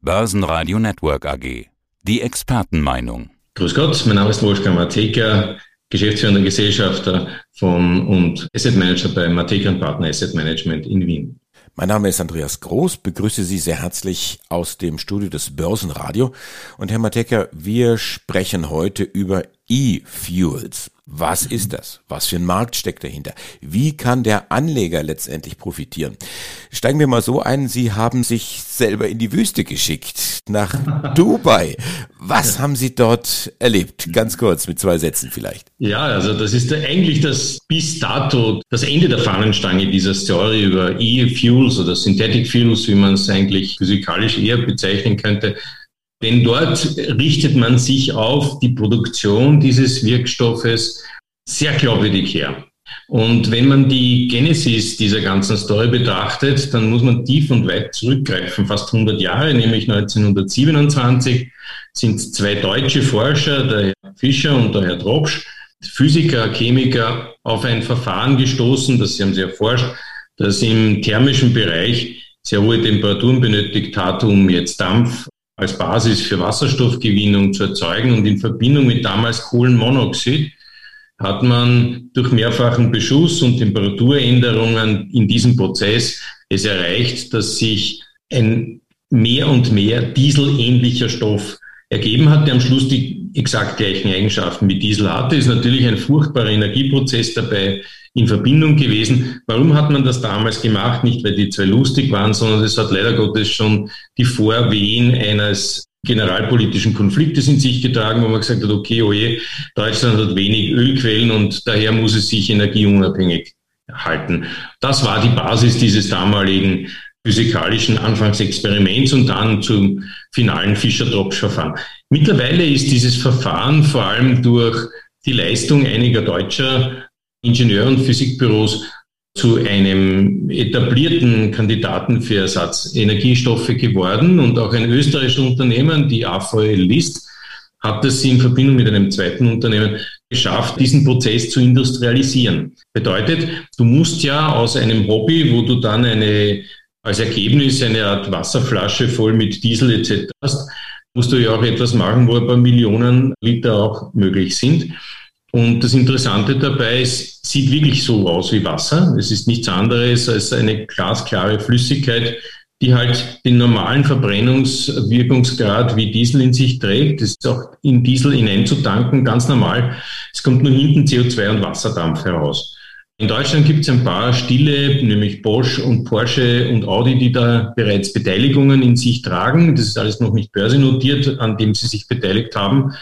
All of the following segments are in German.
Börsenradio Network AG. Die Expertenmeinung. Grüß Gott, mein Name ist Wolfgang Mateka, Geschäftsführender Gesellschafter von und Asset Manager bei Mateka Partner Asset Management in Wien. Mein Name ist Andreas Groß, begrüße Sie sehr herzlich aus dem Studio des Börsenradio. Und Herr Mateka, wir sprechen heute über E-Fuels. Was ist das? Was für ein Markt steckt dahinter? Wie kann der Anleger letztendlich profitieren? Steigen wir mal so ein, Sie haben sich selber in die Wüste geschickt, nach Dubai. Was haben Sie dort erlebt? Ganz kurz, mit zwei Sätzen vielleicht. Ja, also das ist eigentlich das bis dato das Ende der Fahnenstange dieser Story über E-Fuels oder Synthetic Fuels, wie man es eigentlich physikalisch eher bezeichnen könnte. Denn dort richtet man sich auf die Produktion dieses Wirkstoffes sehr glaubwürdig her. Und wenn man die Genesis dieser ganzen Story betrachtet, dann muss man tief und weit zurückgreifen, fast 100 Jahre, nämlich 1927 sind zwei deutsche Forscher, der Herr Fischer und der Herr Dropsch, Physiker, Chemiker, auf ein Verfahren gestoßen, das sie haben sie erforscht, das im thermischen Bereich sehr hohe Temperaturen benötigt hat, um jetzt Dampf als Basis für Wasserstoffgewinnung zu erzeugen. Und in Verbindung mit damals Kohlenmonoxid hat man durch mehrfachen Beschuss und Temperaturänderungen in diesem Prozess es erreicht, dass sich ein mehr und mehr dieselähnlicher Stoff ergeben hat, der am Schluss die exakt gleichen Eigenschaften wie Diesel hatte. Ist natürlich ein furchtbarer Energieprozess dabei in Verbindung gewesen. Warum hat man das damals gemacht? Nicht, weil die zwei lustig waren, sondern es hat leider Gottes schon die Vorwehen eines generalpolitischen Konfliktes in sich getragen, wo man gesagt hat, okay, oje, Deutschland hat wenig Ölquellen und daher muss es sich energieunabhängig halten. Das war die Basis dieses damaligen physikalischen Anfangsexperiments und dann zum finalen Fischer-Tropsch-Verfahren. Mittlerweile ist dieses Verfahren vor allem durch die Leistung einiger deutscher Ingenieur- und Physikbüros zu einem etablierten Kandidaten für Ersatzenergiestoffe geworden und auch ein österreichisches Unternehmen, die AVL List, hat es in Verbindung mit einem zweiten Unternehmen geschafft, diesen Prozess zu industrialisieren. Bedeutet, du musst ja aus einem Hobby, wo du dann eine, als Ergebnis eine Art Wasserflasche voll mit Diesel etc. hast, musst du ja auch etwas machen, wo ein paar Millionen Liter auch möglich sind. Und das Interessante dabei ist, sieht wirklich so aus wie Wasser. Es ist nichts anderes als eine glasklare Flüssigkeit, die halt den normalen Verbrennungswirkungsgrad wie Diesel in sich trägt. Das ist auch in Diesel hineinzutanken, ganz normal. Es kommt nur hinten CO2 und Wasserdampf heraus. In Deutschland gibt es ein paar stille, nämlich Bosch und Porsche und Audi, die da bereits Beteiligungen in sich tragen. Das ist alles noch nicht börsennotiert, an dem sie sich beteiligt haben.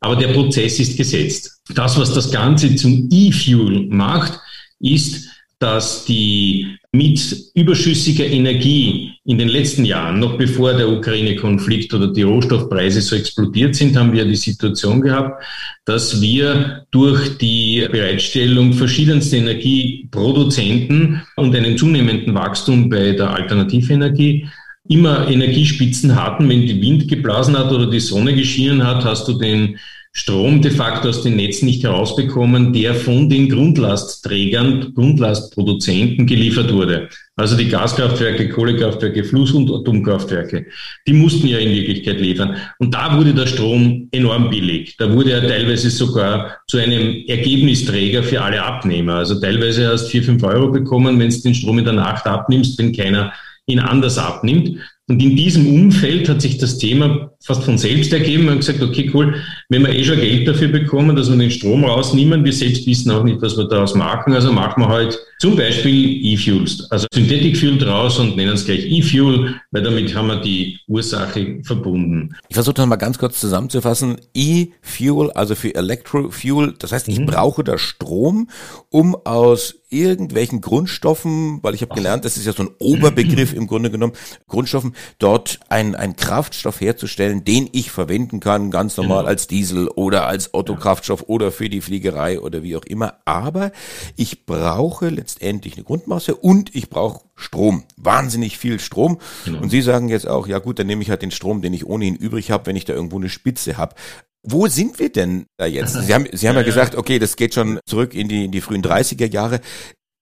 Aber der Prozess ist gesetzt. Das, was das Ganze zum E-Fuel macht, ist, dass die mit überschüssiger Energie in den letzten Jahren, noch bevor der Ukraine-Konflikt oder die Rohstoffpreise so explodiert sind, haben wir die Situation gehabt, dass wir durch die Bereitstellung verschiedenster Energieproduzenten und einen zunehmenden Wachstum bei der Alternativenergie immer Energiespitzen hatten. Wenn die Wind geblasen hat oder die Sonne geschienen hat, hast du den Strom de facto aus den Netzen nicht herausbekommen, der von den Grundlastträgern, Grundlastproduzenten geliefert wurde. Also die Gaskraftwerke, Kohlekraftwerke, Fluss- und Atomkraftwerke. Die mussten ja in Wirklichkeit liefern. Und da wurde der Strom enorm billig. Da wurde er teilweise sogar zu einem Ergebnisträger für alle Abnehmer. Also teilweise hast du vier, fünf Euro bekommen, wenn du den Strom in der Nacht abnimmst, wenn keiner ihn anders abnimmt. Und in diesem Umfeld hat sich das Thema fast von selbst ergeben. Haben gesagt, okay, cool, wenn wir eh schon Geld dafür bekommen, dass wir den Strom rausnehmen, wir selbst wissen auch nicht, was wir daraus machen, also machen wir halt zum Beispiel E-Fuels, also Synthetic Fuel draus und nennen es gleich E-Fuel, weil damit haben wir die Ursache verbunden. Ich versuche das mal ganz kurz zusammenzufassen. E-Fuel, also für Electrofuel, das heißt, ich mhm. brauche da Strom, um aus irgendwelchen Grundstoffen, weil ich habe gelernt, das ist ja so ein Oberbegriff im Grunde genommen, Grundstoffen, dort ein, ein Kraftstoff herzustellen, den ich verwenden kann, ganz normal genau. als Diesel oder als Autokraftstoff oder für die Fliegerei oder wie auch immer. Aber ich brauche letztendlich eine Grundmasse und ich brauche Strom. Wahnsinnig viel Strom. Genau. Und Sie sagen jetzt auch, ja gut, dann nehme ich halt den Strom, den ich ohnehin übrig habe, wenn ich da irgendwo eine Spitze habe. Wo sind wir denn da jetzt? Sie haben, Sie haben ja, ja gesagt, okay, das geht schon zurück in die, in die frühen 30er Jahre.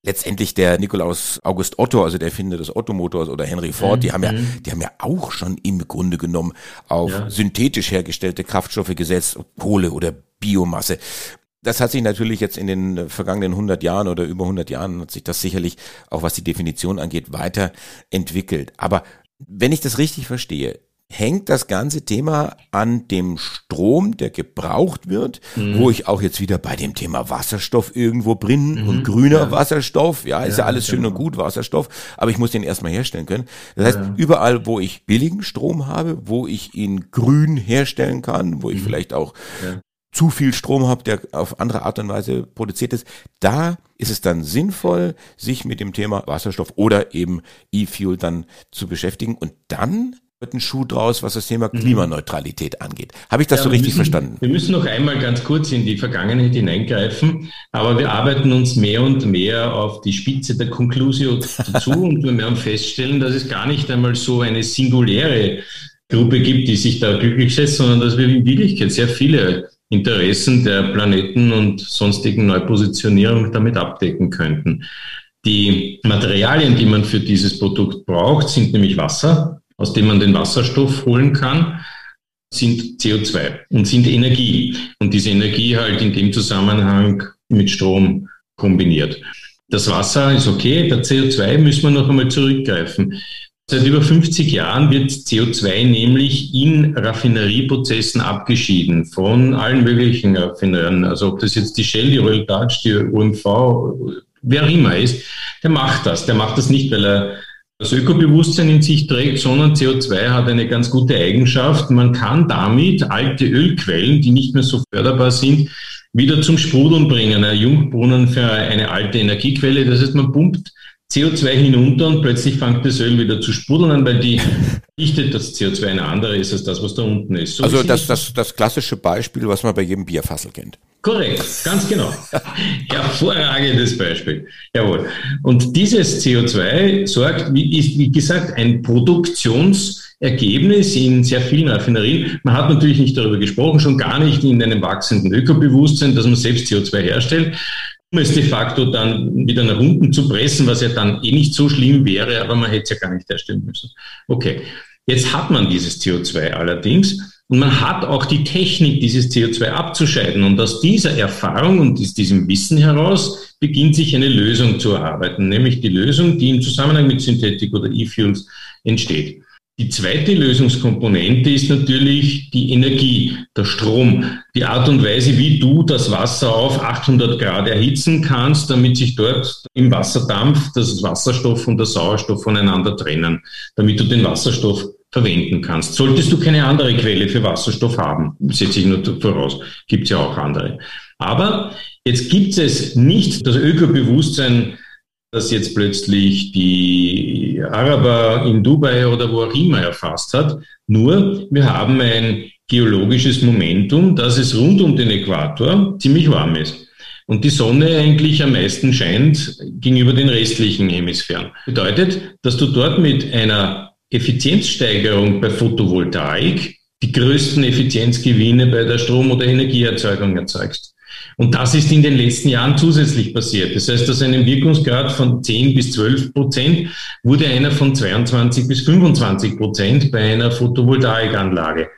Letztendlich der Nikolaus August Otto, also der Erfinder des Ottomotors oder Henry Ford, mhm. die haben ja, mhm. die haben ja auch schon im Grunde genommen auf ja. synthetisch hergestellte Kraftstoffe gesetzt, Kohle oder Biomasse. Das hat sich natürlich jetzt in den vergangenen 100 Jahren oder über 100 Jahren hat sich das sicherlich auch was die Definition angeht weiterentwickelt. Aber wenn ich das richtig verstehe, hängt das ganze Thema an dem Strom, der gebraucht wird, mhm. wo ich auch jetzt wieder bei dem Thema Wasserstoff irgendwo bin mhm. und grüner ja. Wasserstoff, ja, ist ja, ja alles genau. schön und gut, Wasserstoff, aber ich muss den erstmal herstellen können. Das heißt, ja. überall, wo ich billigen Strom habe, wo ich ihn grün herstellen kann, wo ich mhm. vielleicht auch zu viel Strom habe, der auf andere Art und Weise produziert ist, da ist es dann sinnvoll, sich mit dem Thema Wasserstoff oder eben E-Fuel dann zu beschäftigen und dann wird ein Schuh draus, was das Thema mhm. Klimaneutralität angeht. Habe ich das ja, so richtig müssen, verstanden? Wir müssen noch einmal ganz kurz in die Vergangenheit hineingreifen, aber wir arbeiten uns mehr und mehr auf die Spitze der Conclusio zu und wir werden feststellen, dass es gar nicht einmal so eine singuläre Gruppe gibt, die sich da glücklich setzt, sondern dass wir in Wirklichkeit sehr viele Interessen der Planeten und sonstigen Neupositionierung damit abdecken könnten. Die Materialien, die man für dieses Produkt braucht, sind nämlich Wasser, aus dem man den Wasserstoff holen kann, sind CO2 und sind Energie. Und diese Energie halt in dem Zusammenhang mit Strom kombiniert. Das Wasser ist okay, der CO2 müssen wir noch einmal zurückgreifen. Seit über 50 Jahren wird CO2 nämlich in Raffinerieprozessen abgeschieden von allen möglichen Raffineuren. Also ob das jetzt die Shell, die Royal Dutch, die OMV, wer immer ist, der macht das. Der macht das nicht, weil er das Ökobewusstsein in sich trägt, sondern CO2 hat eine ganz gute Eigenschaft. Man kann damit alte Ölquellen, die nicht mehr so förderbar sind, wieder zum Sprudeln bringen. Ein Jungbrunnen für eine alte Energiequelle. Das heißt, man pumpt CO2 hinunter und plötzlich fängt das Öl wieder zu sprudeln an, weil die Dichte das CO2 eine andere ist als das, was da unten ist. So also das, das, das klassische Beispiel, was man bei jedem Bierfassel kennt. Korrekt, ganz genau. Hervorragendes Beispiel. Jawohl. Und dieses CO2 sorgt, wie, ist, wie gesagt, ein Produktionsergebnis in sehr vielen Raffinerien. Man hat natürlich nicht darüber gesprochen, schon gar nicht in einem wachsenden Ökobewusstsein, dass man selbst CO2 herstellt es de facto dann wieder nach unten zu pressen, was ja dann eh nicht so schlimm wäre, aber man hätte es ja gar nicht herstellen müssen. Okay, jetzt hat man dieses CO2 allerdings und man hat auch die Technik, dieses CO2 abzuscheiden. Und aus dieser Erfahrung und aus diesem Wissen heraus beginnt sich eine Lösung zu erarbeiten, nämlich die Lösung, die im Zusammenhang mit Synthetik oder E-Fuels entsteht. Die zweite Lösungskomponente ist natürlich die Energie, der Strom, die Art und Weise, wie du das Wasser auf 800 Grad erhitzen kannst, damit sich dort im Wasserdampf das Wasserstoff und der Sauerstoff voneinander trennen, damit du den Wasserstoff verwenden kannst. Solltest du keine andere Quelle für Wasserstoff haben, setze ich nur voraus, gibt es ja auch andere. Aber jetzt gibt es nicht das Ökobewusstsein das jetzt plötzlich die Araber in Dubai oder wo auch immer erfasst hat. Nur wir haben ein geologisches Momentum, dass es rund um den Äquator ziemlich warm ist. Und die Sonne eigentlich am meisten scheint gegenüber den restlichen Hemisphären. Bedeutet, dass du dort mit einer Effizienzsteigerung bei Photovoltaik die größten Effizienzgewinne bei der Strom- oder Energieerzeugung erzeugst. Und das ist in den letzten Jahren zusätzlich passiert. Das heißt, aus einem Wirkungsgrad von 10 bis 12 Prozent wurde einer von 22 bis 25 Prozent bei einer Photovoltaikanlage.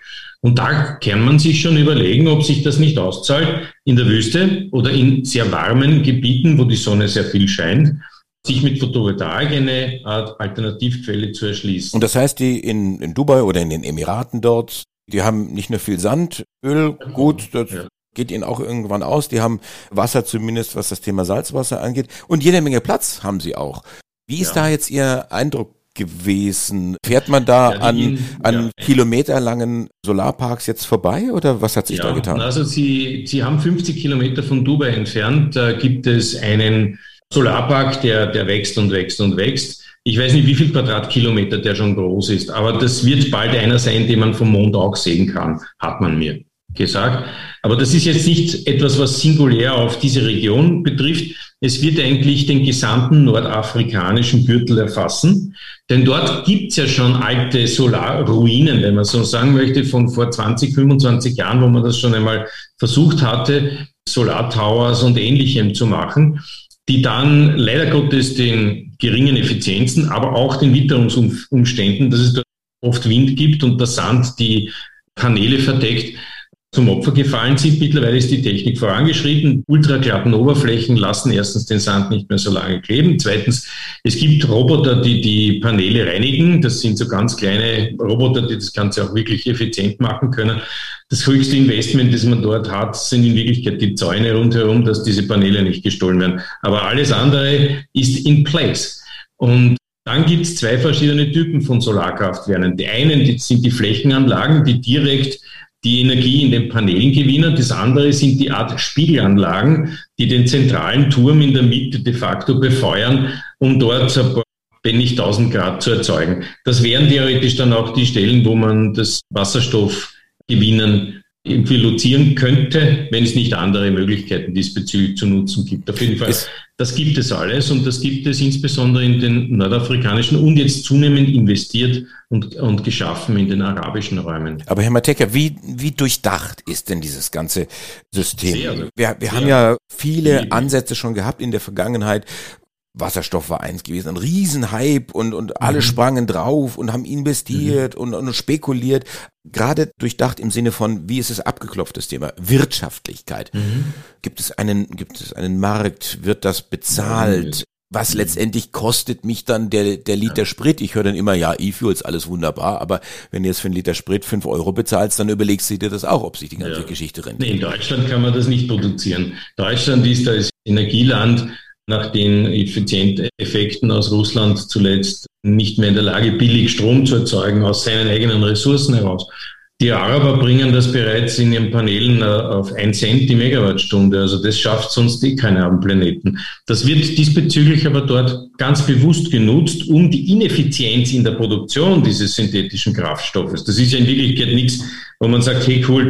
Und da kann man sich schon überlegen, ob sich das nicht auszahlt, in der Wüste oder in sehr warmen Gebieten, wo die Sonne sehr viel scheint, sich mit Photovoltaik eine Art Alternativquelle zu erschließen. Und das heißt, die in, in Dubai oder in den Emiraten dort, die haben nicht nur viel Sand, Öl, gut, das ja geht ihnen auch irgendwann aus. Die haben Wasser zumindest, was das Thema Salzwasser angeht. Und jede Menge Platz haben sie auch. Wie ist ja. da jetzt Ihr Eindruck gewesen? Fährt man da ja, an, an ja. kilometerlangen Solarparks jetzt vorbei oder was hat sich da getan? Also Sie, Sie haben 50 Kilometer von Dubai entfernt. Da gibt es einen Solarpark, der, der wächst und wächst und wächst. Ich weiß nicht, wie viel Quadratkilometer der schon groß ist, aber das wird bald einer sein, den man vom Mond auch sehen kann, hat man mir gesagt. Aber das ist jetzt nicht etwas, was singulär auf diese Region betrifft. Es wird eigentlich den gesamten nordafrikanischen Gürtel erfassen. Denn dort gibt's ja schon alte Solarruinen, wenn man so sagen möchte, von vor 20, 25 Jahren, wo man das schon einmal versucht hatte, Solartowers und ähnlichem zu machen. die dann leider Gottes den geringen Effizienzen, aber auch den Witterungsumständen, dass es dort oft Wind gibt und der Sand die Paneele verdeckt, zum Opfer gefallen sind. Mittlerweile ist die Technik vorangeschritten. Ultraglatten Oberflächen lassen erstens den Sand nicht mehr so lange kleben. Zweitens, es gibt Roboter, die die Paneele reinigen. Das sind so ganz kleine Roboter, die das Ganze auch wirklich effizient machen können. Das höchste Investment, das man dort hat, sind in Wirklichkeit die Zäune rundherum, dass diese Paneele nicht gestohlen werden. Aber alles andere ist in place. Und dann gibt es zwei verschiedene Typen von Solarkraftwerken. Die einen die sind die Flächenanlagen, die direkt die Energie in den Panelen gewinnen. Das andere sind die Art Spiegelanlagen, die den zentralen Turm in der Mitte de facto befeuern, um dort ein paar, wenn nicht 1000 Grad zu erzeugen. Das wären theoretisch dann auch die Stellen, wo man das Wasserstoff gewinnen infiltrieren könnte, wenn es nicht andere Möglichkeiten diesbezüglich zu nutzen gibt. Auf jeden Fall, das gibt es alles und das gibt es insbesondere in den nordafrikanischen und jetzt zunehmend investiert und, und geschaffen in den arabischen Räumen. Aber Herr Mateka, wie, wie durchdacht ist denn dieses ganze System? Sehr, wir wir haben ja viele Ansätze schon gehabt in der Vergangenheit, Wasserstoff war eins gewesen, ein Riesenhype und, und alle mhm. sprangen drauf und haben investiert mhm. und, und spekuliert. Gerade durchdacht im Sinne von, wie ist es abgeklopft, das Thema Wirtschaftlichkeit. Mhm. Gibt es einen, gibt es einen Markt? Wird das bezahlt? Was mhm. letztendlich kostet mich dann der, der Liter ja. Sprit? Ich höre dann immer, ja, E-Fuels, alles wunderbar, aber wenn du jetzt für einen Liter Sprit fünf Euro bezahlst, dann überlegst du dir das auch, ob sich die ganze ja. Geschichte rentiert. Nee, in Deutschland kann man das nicht produzieren. Deutschland ist als Energieland nach den Effizienteffekten aus Russland zuletzt nicht mehr in der Lage, billig Strom zu erzeugen aus seinen eigenen Ressourcen heraus. Die Araber bringen das bereits in ihren Panelen äh, auf ein Cent die Megawattstunde. Also das schafft sonst eh keiner am Planeten. Das wird diesbezüglich aber dort ganz bewusst genutzt, um die Ineffizienz in der Produktion dieses synthetischen Kraftstoffes. Das ist ja in Wirklichkeit nichts, wo man sagt, hey cool,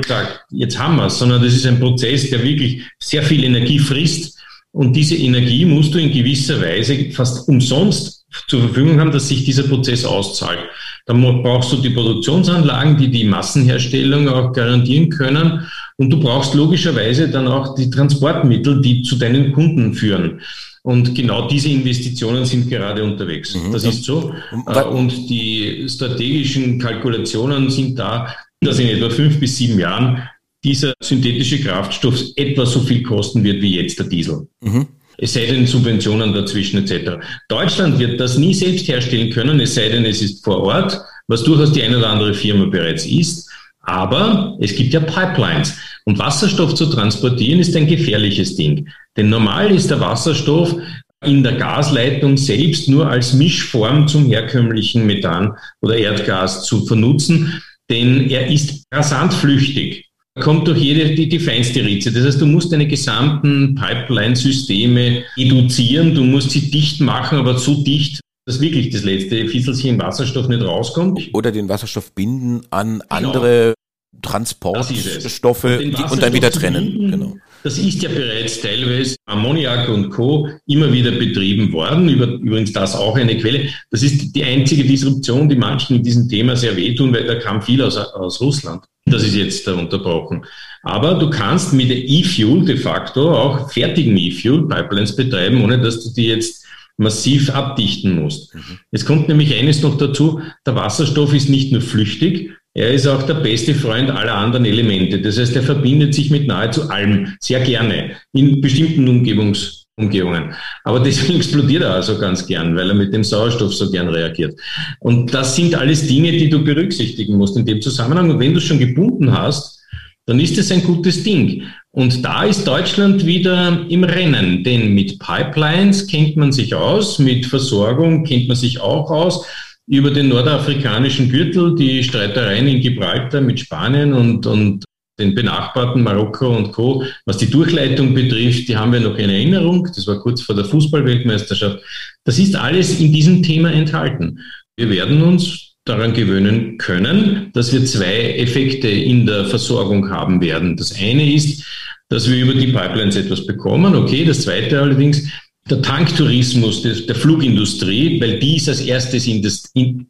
jetzt haben wir es, sondern das ist ein Prozess, der wirklich sehr viel Energie frisst und diese Energie musst du in gewisser Weise fast umsonst zur Verfügung haben, dass sich dieser Prozess auszahlt. Dann brauchst du die Produktionsanlagen, die die Massenherstellung auch garantieren können. Und du brauchst logischerweise dann auch die Transportmittel, die zu deinen Kunden führen. Und genau diese Investitionen sind gerade unterwegs. Mhm. Das ist so. Äh, und die strategischen Kalkulationen sind da, dass in etwa fünf bis sieben Jahren dieser synthetische Kraftstoff etwa so viel kosten wird wie jetzt der Diesel. Mhm. Es sei denn Subventionen dazwischen etc. Deutschland wird das nie selbst herstellen können, es sei denn, es ist vor Ort, was durchaus die eine oder andere Firma bereits ist. Aber es gibt ja Pipelines. Und Wasserstoff zu transportieren ist ein gefährliches Ding. Denn normal ist der Wasserstoff in der Gasleitung selbst nur als Mischform zum herkömmlichen Methan oder Erdgas zu vernutzen, denn er ist rasant flüchtig kommt durch jede die, die feinste Ritze. Das heißt, du musst deine gesamten Pipeline-Systeme eduzieren, du musst sie dicht machen, aber so dicht, dass wirklich das letzte Fisselchen Wasserstoff nicht rauskommt. Oder den Wasserstoff binden an genau. andere Transportstoffe und dann wieder trennen. Binden, genau. Das ist ja bereits teilweise Ammoniak und Co. immer wieder betrieben worden. Übrigens das auch eine Quelle. Das ist die einzige Disruption, die manchen in diesem Thema sehr wehtun, weil da kam viel aus, aus Russland. Das ist jetzt unterbrochen. Aber du kannst mit der E-Fuel de facto auch fertigen E-Fuel Pipelines betreiben, ohne dass du die jetzt massiv abdichten musst. Mhm. Es kommt nämlich eines noch dazu, der Wasserstoff ist nicht nur flüchtig, er ist auch der beste Freund aller anderen Elemente. Das heißt, er verbindet sich mit nahezu allem sehr gerne in bestimmten Umgebungs Umgebungen. Aber deswegen explodiert er also ganz gern, weil er mit dem Sauerstoff so gern reagiert. Und das sind alles Dinge, die du berücksichtigen musst in dem Zusammenhang. Und wenn du es schon gebunden hast, dann ist es ein gutes Ding. Und da ist Deutschland wieder im Rennen, denn mit Pipelines kennt man sich aus, mit Versorgung kennt man sich auch aus. Über den nordafrikanischen Gürtel, die Streitereien in Gibraltar mit Spanien und, und den benachbarten Marokko und Co. Was die Durchleitung betrifft, die haben wir noch in Erinnerung. Das war kurz vor der Fußballweltmeisterschaft. Das ist alles in diesem Thema enthalten. Wir werden uns daran gewöhnen können, dass wir zwei Effekte in der Versorgung haben werden. Das eine ist, dass wir über die Pipelines etwas bekommen. Okay, das zweite allerdings, der Tanktourismus der Flugindustrie, weil die ist als erstes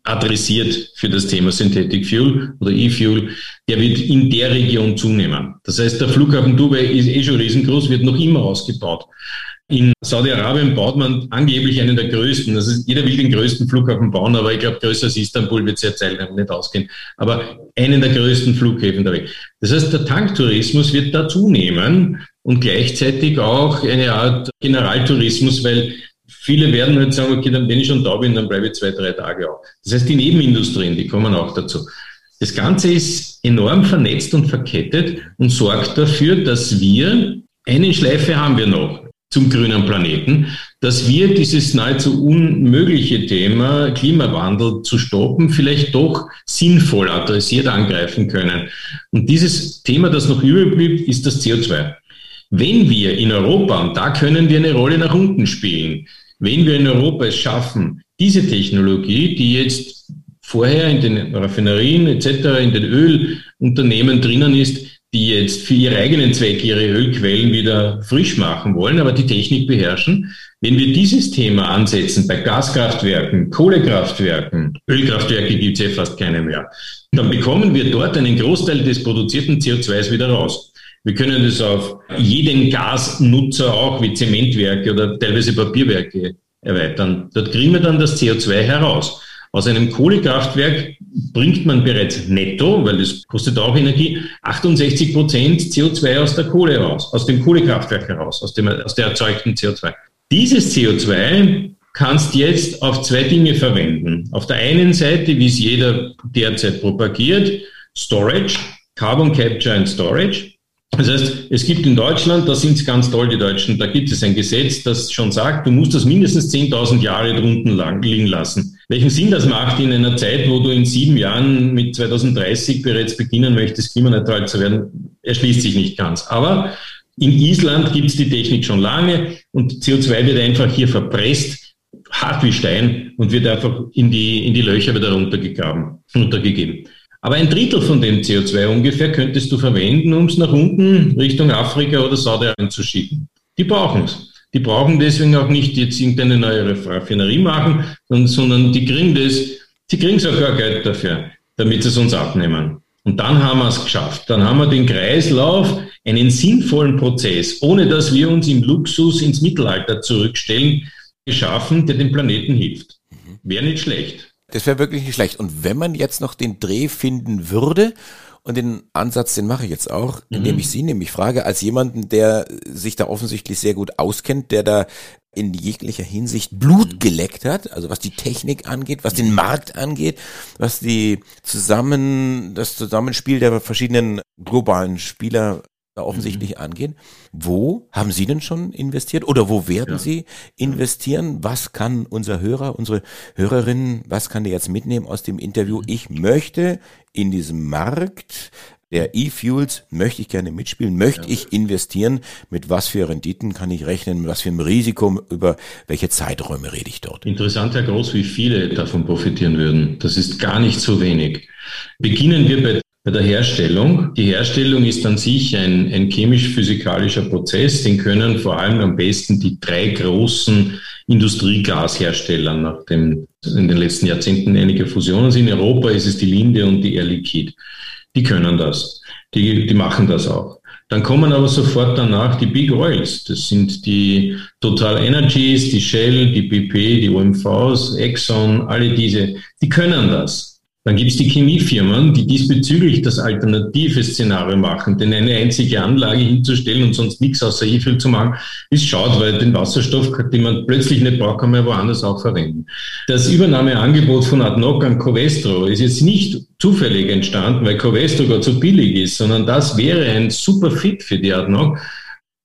adressiert für das Thema Synthetic Fuel oder E-Fuel, der wird in der Region zunehmen. Das heißt, der Flughafen Dubai ist eh schon riesengroß, wird noch immer ausgebaut. In Saudi-Arabien baut man angeblich einen der größten. Das ist, jeder will den größten Flughafen bauen, aber ich glaube, größer als Istanbul wird es ja zeitlich nicht ausgehen. Aber einen der größten Flughäfen der Welt. Das heißt, der Tanktourismus wird da zunehmen und gleichzeitig auch eine Art Generaltourismus, weil viele werden halt sagen, okay, dann wenn ich schon da bin, dann bleibe ich zwei, drei Tage auch. Das heißt, die Nebenindustrien, die kommen auch dazu. Das Ganze ist enorm vernetzt und verkettet und sorgt dafür, dass wir eine Schleife haben wir noch zum grünen Planeten, dass wir dieses nahezu unmögliche Thema Klimawandel zu stoppen vielleicht doch sinnvoll adressiert angreifen können. Und dieses Thema, das noch übrig blieb, ist das CO2. Wenn wir in Europa, und da können wir eine Rolle nach unten spielen, wenn wir in Europa es schaffen, diese Technologie, die jetzt vorher in den Raffinerien etc., in den Ölunternehmen drinnen ist, die jetzt für ihre eigenen Zwecke ihre Ölquellen wieder frisch machen wollen, aber die Technik beherrschen. Wenn wir dieses Thema ansetzen bei Gaskraftwerken, Kohlekraftwerken, Ölkraftwerke gibt es ja fast keine mehr, dann bekommen wir dort einen Großteil des produzierten CO2s wieder raus. Wir können das auf jeden Gasnutzer auch wie Zementwerke oder teilweise Papierwerke erweitern. Dort kriegen wir dann das CO2 heraus. Aus einem Kohlekraftwerk bringt man bereits netto, weil das kostet auch Energie, 68 Prozent CO2 aus der Kohle raus, aus dem Kohlekraftwerk heraus, aus, dem, aus der erzeugten CO2. Dieses CO2 kannst jetzt auf zwei Dinge verwenden. Auf der einen Seite, wie es jeder derzeit propagiert, Storage, Carbon Capture and Storage. Das heißt, es gibt in Deutschland, da sind es ganz toll, die Deutschen, da gibt es ein Gesetz, das schon sagt, du musst das mindestens 10.000 Jahre drunten lang liegen lassen. Welchen Sinn das macht in einer Zeit, wo du in sieben Jahren mit 2030 bereits beginnen möchtest, klimaneutral zu werden, erschließt sich nicht ganz. Aber in Island gibt es die Technik schon lange und CO2 wird einfach hier verpresst, hart wie Stein und wird einfach in die, in die Löcher wieder runtergegraben, runtergegeben. Aber ein Drittel von dem CO2 ungefähr könntest du verwenden, um es nach unten Richtung Afrika oder Saudi-Arabien zu schicken. Die brauchen es. Die brauchen deswegen auch nicht jetzt irgendeine neue Raffinerie machen, sondern die kriegen das, sie kriegen sogar Geld dafür, damit sie es uns abnehmen. Und dann haben wir es geschafft. Dann haben wir den Kreislauf, einen sinnvollen Prozess, ohne dass wir uns im Luxus ins Mittelalter zurückstellen, geschaffen, der dem Planeten hilft. Wäre nicht schlecht. Das wäre wirklich nicht schlecht. Und wenn man jetzt noch den Dreh finden würde, und den Ansatz, den mache ich jetzt auch, indem mhm. ich Sie nämlich frage, als jemanden, der sich da offensichtlich sehr gut auskennt, der da in jeglicher Hinsicht Blut mhm. geleckt hat, also was die Technik angeht, was den Markt angeht, was die zusammen, das Zusammenspiel der verschiedenen globalen Spieler offensichtlich mhm. angehen. Wo haben Sie denn schon investiert oder wo werden ja. Sie investieren? Was kann unser Hörer, unsere Hörerin, was kann der jetzt mitnehmen aus dem Interview? Mhm. Ich möchte in diesem Markt der E-Fuels möchte ich gerne mitspielen, möchte ja. ich investieren, mit was für Renditen kann ich rechnen, mit was für einem Risiko, über welche Zeiträume rede ich dort? Interessant, Herr Groß, wie viele davon profitieren würden. Das ist gar nicht so wenig. Beginnen wir bei bei der Herstellung. Die Herstellung ist an sich ein, ein chemisch-physikalischer Prozess, den können vor allem am besten die drei großen Industrieglashersteller nach dem, in den letzten Jahrzehnten einige Fusionen sind. In Europa ist es die Linde und die Air Liquide. Die können das. Die, die machen das auch. Dann kommen aber sofort danach die Big Oils. Das sind die Total Energies, die Shell, die BP, die OMVs, Exxon, alle diese, die können das. Dann gibt es die Chemiefirmen, die diesbezüglich das alternative Szenario machen. Denn eine einzige Anlage hinzustellen und sonst nichts außer E-Fuel zu machen, ist schaut, weil den Wasserstoff, den man plötzlich nicht braucht, kann man woanders auch verwenden. Das Übernahmeangebot von ADNOC an Covestro ist jetzt nicht zufällig entstanden, weil Covestro gerade so billig ist, sondern das wäre ein super Fit für die ADNOC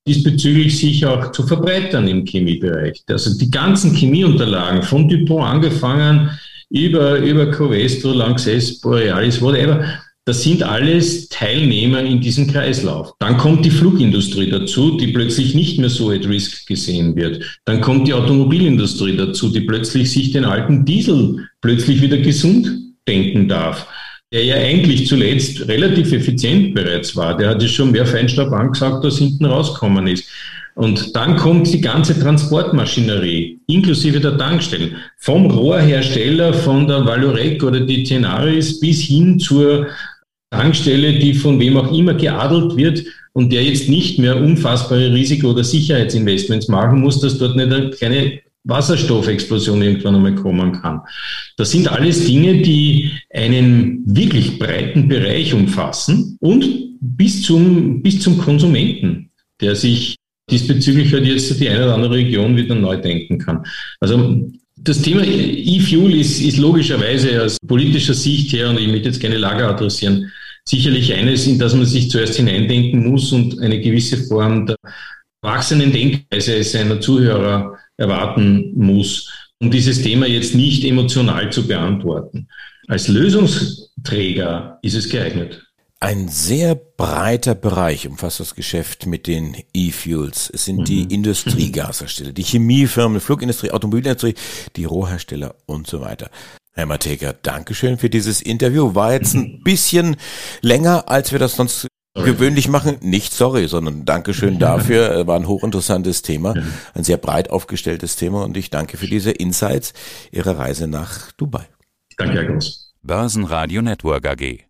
diesbezüglich sich auch zu verbreitern im Chemiebereich. Also die ganzen Chemieunterlagen von Dupont angefangen über, über Covestro, Lanxess, Borealis, whatever. Das sind alles Teilnehmer in diesem Kreislauf. Dann kommt die Flugindustrie dazu, die plötzlich nicht mehr so at risk gesehen wird. Dann kommt die Automobilindustrie dazu, die plötzlich sich den alten Diesel plötzlich wieder gesund denken darf der ja eigentlich zuletzt relativ effizient bereits war. Der hat ja schon mehr Feinstaub angesagt, als hinten rausgekommen ist. Und dann kommt die ganze Transportmaschinerie, inklusive der Tankstellen, vom Rohrhersteller, von der Valorec oder die Tenaris bis hin zur Tankstelle, die von wem auch immer geadelt wird und der jetzt nicht mehr unfassbare Risiko- oder Sicherheitsinvestments machen muss, dass dort nicht eine kleine Wasserstoffexplosion irgendwann einmal kommen kann. Das sind alles Dinge, die einen wirklich breiten Bereich umfassen und bis zum, bis zum Konsumenten, der sich diesbezüglich halt jetzt die eine oder andere Region wieder neu denken kann. Also das Thema E-Fuel ist, ist logischerweise aus politischer Sicht her, und ich möchte jetzt keine Lager adressieren, sicherlich eines, in das man sich zuerst hineindenken muss und eine gewisse Form der erwachsenen Denkweise seiner Zuhörer erwarten muss, um dieses Thema jetzt nicht emotional zu beantworten. Als Lösungsträger ist es geeignet. Ein sehr breiter Bereich umfasst das Geschäft mit den E-Fuels. Es sind mhm. die Industriegashersteller, die Chemiefirmen, Flugindustrie, Automobilindustrie, die Rohhersteller und so weiter. Herr Mateka, Dankeschön für dieses Interview. War jetzt ein bisschen länger, als wir das sonst sorry. gewöhnlich machen. Nicht sorry, sondern Dankeschön dafür. War ein hochinteressantes Thema, ein sehr breit aufgestelltes Thema und ich danke für diese Insights Ihrer Reise nach Dubai. Danke, Herr Groß. Börsenradio Network AG.